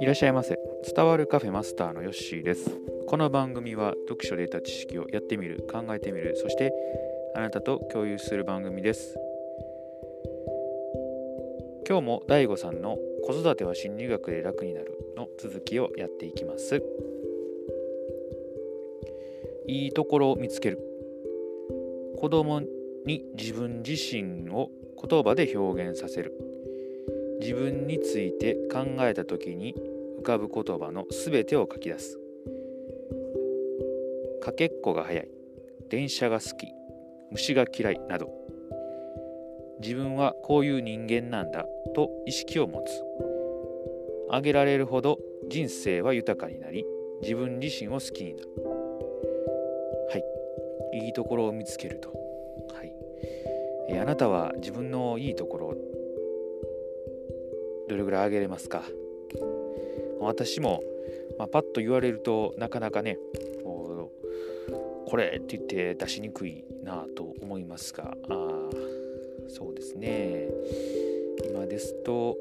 いらっしゃいませ。伝わるカフェマスターのヨッシーです。この番組は読書で得た知識をやってみる考えてみるそしてあなたと共有する番組です。今日も DAIGO さんの子育ては心理学で楽になるの続きをやっていきます。いいところを見つける。子供に自分自身を言葉で表現させる。自分について考えた時に浮かぶ言葉のすべてを書き出す。かけっこが早い。電車が好き。虫が嫌い。など。自分はこういう人間なんだ。と意識を持つ。あげられるほど人生は豊かになり自分自身を好きになる。はい。いいところを見つけると。はい、え、あなたは自分のいいところどれぐらいあげれますか？私も、まあ、パッと言われるとなかなかねこれって言って出しにくいなと思いますがあそうですね。今ですと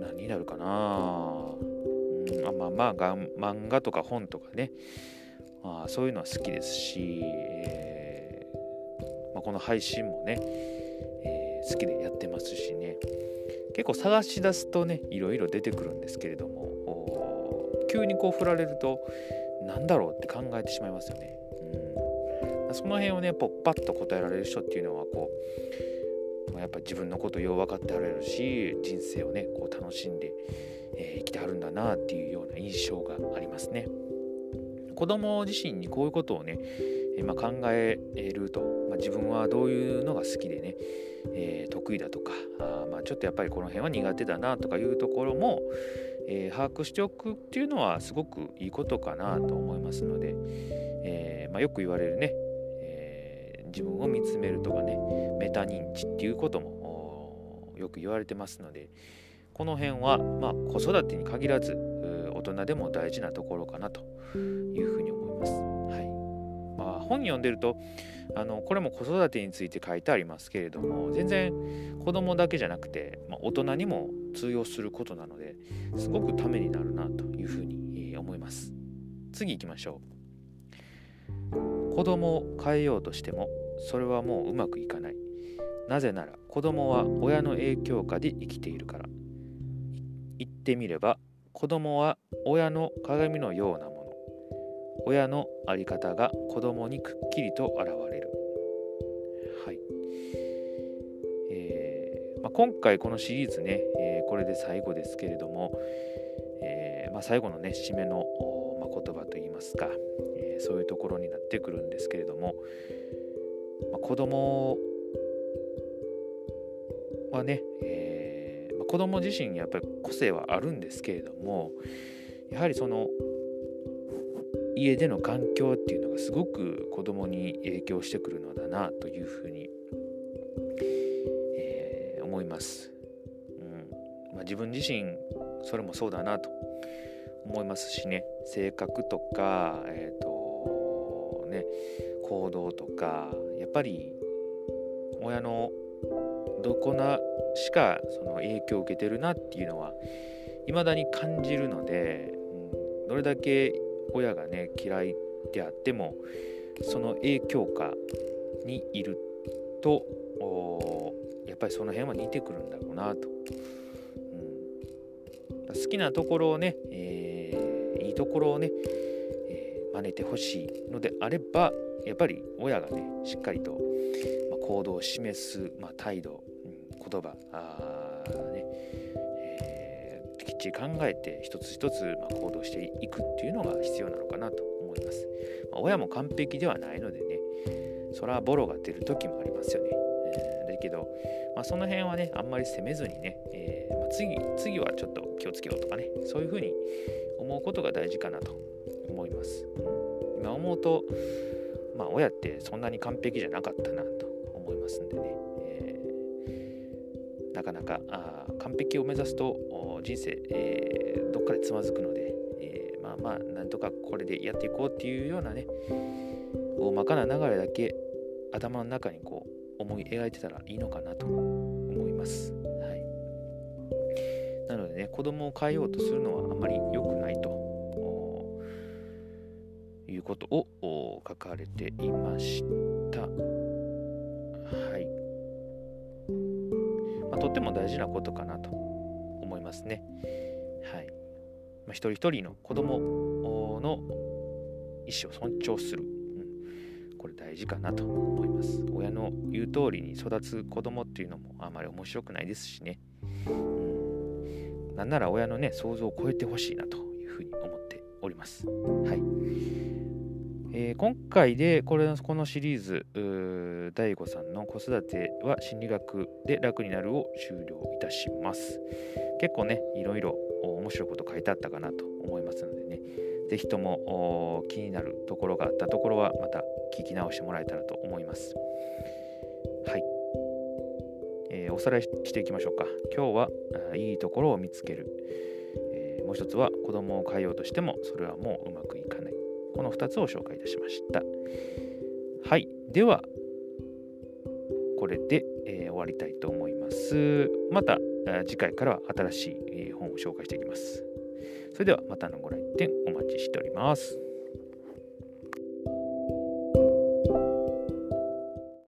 何になるかな？うんあまあまあ漫画とか本とかね。あそういうのは好きですし、えーまあ、この配信もね、えー、好きでやってますしね結構探し出すとねいろいろ出てくるんですけれども急にこう振られると何だろうって考えてしまいますよね。うん、その辺をねパッと答えられる人っていうのはこうやっぱ自分のことよう分かってはれるし人生をねこう楽しんで、えー、生きてはるんだなっていうような印象がありますね。子供自身にこういうことをね、え、まあ、考えると、まあ、自分はどういうのが好きでね、えー、得意だとかあ、まあ、ちょっとやっぱりこの辺は苦手だなとかいうところも、えー、把握しておくっていうのはすごくいいことかなと思いますので、えー、まあ、よく言われるね、え自分を見つめるとかねメタ認知っていうこともよく言われてますのでこの辺は、ま、子育てに限らず大人でも大事なところかなというふうに。本読んでるとあのこれも子育てについて書いてありますけれども全然子供だけじゃなくて、まあ、大人にも通用することなのですごくためになるなというふうに思います。次行きましょう。子供を変えようとしてもそれはもううまくいかない。なぜなら子供は親の影響下で生きているから。言ってみれば子供は親の鏡のようなもの。親の在り方が子供にくっきりと現れる。はいえーまあ、今回このシリーズね、えー、これで最後ですけれども、えーまあ、最後のね締めの、まあ、言葉といいますか、えー、そういうところになってくるんですけれども、まあ、子供はね、えーまあ、子供自身やっぱり個性はあるんですけれどもやはりその家での環境っていうのがすごく子供に影響してくるのだなというふうに、えー、思います、うん。まあ、自分自身それもそうだなと思いますしね。性格とか、えーとね、行動とかやっぱり親のどこなしかその影響を受けてるなっていうのは未だに感じるので、うん、どれだけ親がね嫌いであってもその影響下にいるとやっぱりその辺は似てくるんだろうなと、うん、好きなところをね、えー、いいところをね、えー、真似てほしいのであればやっぱり親がねしっかりと、ま、行動を示す、まあ、態度、うん、言葉あねきっちり考えて一つ一つま行動していくっていうのが必要なのかなと思います。まあ、親も完璧ではないのでね、それはボロが出る時もありますよね。えー、だけど、まあ、その辺はね、あんまり責めずにね、えー、まあ、次、次はちょっと気をつけようとかね、そういうふうに思うことが大事かなと思います。今思うと、まあ、親ってそんなに完璧じゃなかったなと思いますんでね、えー、なかなかあ完璧を目指すと人生、えー、どっかでつまずくので、えー、まあまあなんとかこれでやっていこうっていうようなね大まかな流れだけ頭の中にこう思い描いてたらいいのかなと思います。はい、なのでね、子供を変えようとするのはあまり良くないということを書かれていました。はい。まあ、とっても大事なことかなとますね。はい。まあ、一人一人の子供の意思を尊重する。うん、これ大事かなと思います。親の言う通りに育つ子供っていうのもあまり面白くないですしね。うん、なんなら親のね、想像を超えてほしいなというふうに思っております。はい。えー、今回でこれこのシリーズ DAIGO さんの子育ては心理学で楽になるを終了いたします。結構ねいろいろ面白いこと書いてあったかなと思いますのでね。是非とも気になるところがあったところはまた聞き直してもらえたらと思います。はい、えー、おさらいしていきましょうか。今日はいいところを見つける、えー、もう一つは子供を変えようとしてもそれはもううまくいかない。この2つを紹介いたしました。はい。では、これで、えー、終わりたいと思います。また次回からは新しい、え、本を紹介していきます。それではまたのご来店お待ちしております。